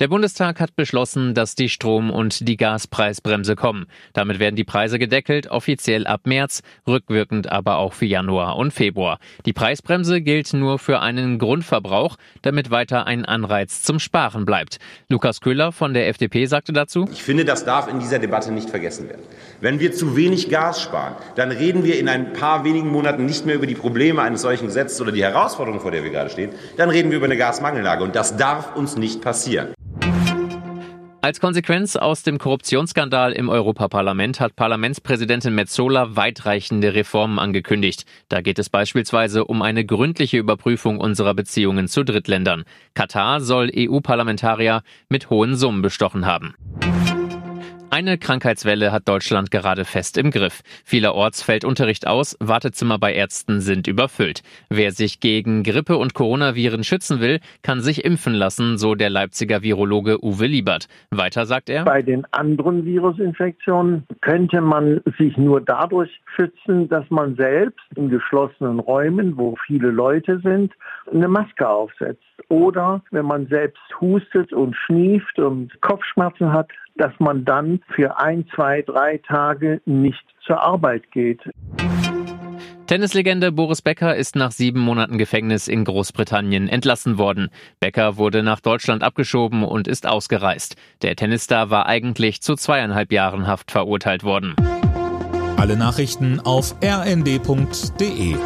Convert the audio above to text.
Der Bundestag hat beschlossen, dass die Strom- und die Gaspreisbremse kommen. Damit werden die Preise gedeckelt, offiziell ab März, rückwirkend aber auch für Januar und Februar. Die Preisbremse gilt nur für einen Grundverbrauch, damit weiter ein Anreiz zum Sparen bleibt. Lukas Köhler von der FDP sagte dazu, Ich finde, das darf in dieser Debatte nicht vergessen werden. Wenn wir zu wenig Gas sparen, dann reden wir in ein paar wenigen Monaten nicht mehr über die Probleme eines solchen Gesetzes oder die Herausforderungen, vor der wir gerade stehen. Dann reden wir über eine Gasmangellage. Und das darf uns nicht passieren. Als Konsequenz aus dem Korruptionsskandal im Europaparlament hat Parlamentspräsidentin Metzola weitreichende Reformen angekündigt. Da geht es beispielsweise um eine gründliche Überprüfung unserer Beziehungen zu Drittländern. Katar soll EU-Parlamentarier mit hohen Summen bestochen haben. Eine Krankheitswelle hat Deutschland gerade fest im Griff. Vielerorts fällt Unterricht aus, Wartezimmer bei Ärzten sind überfüllt. Wer sich gegen Grippe und Coronaviren schützen will, kann sich impfen lassen, so der Leipziger Virologe Uwe Liebert. Weiter sagt er. Bei den anderen Virusinfektionen könnte man sich nur dadurch schützen, dass man selbst in geschlossenen Räumen, wo viele Leute sind, eine Maske aufsetzt. Oder wenn man selbst hustet und schnieft und Kopfschmerzen hat, dass man dann für ein, zwei, drei Tage nicht zur Arbeit geht. Tennislegende Boris Becker ist nach sieben Monaten Gefängnis in Großbritannien entlassen worden. Becker wurde nach Deutschland abgeschoben und ist ausgereist. Der Tennisstar war eigentlich zu zweieinhalb Jahren Haft verurteilt worden. Alle Nachrichten auf rnd.de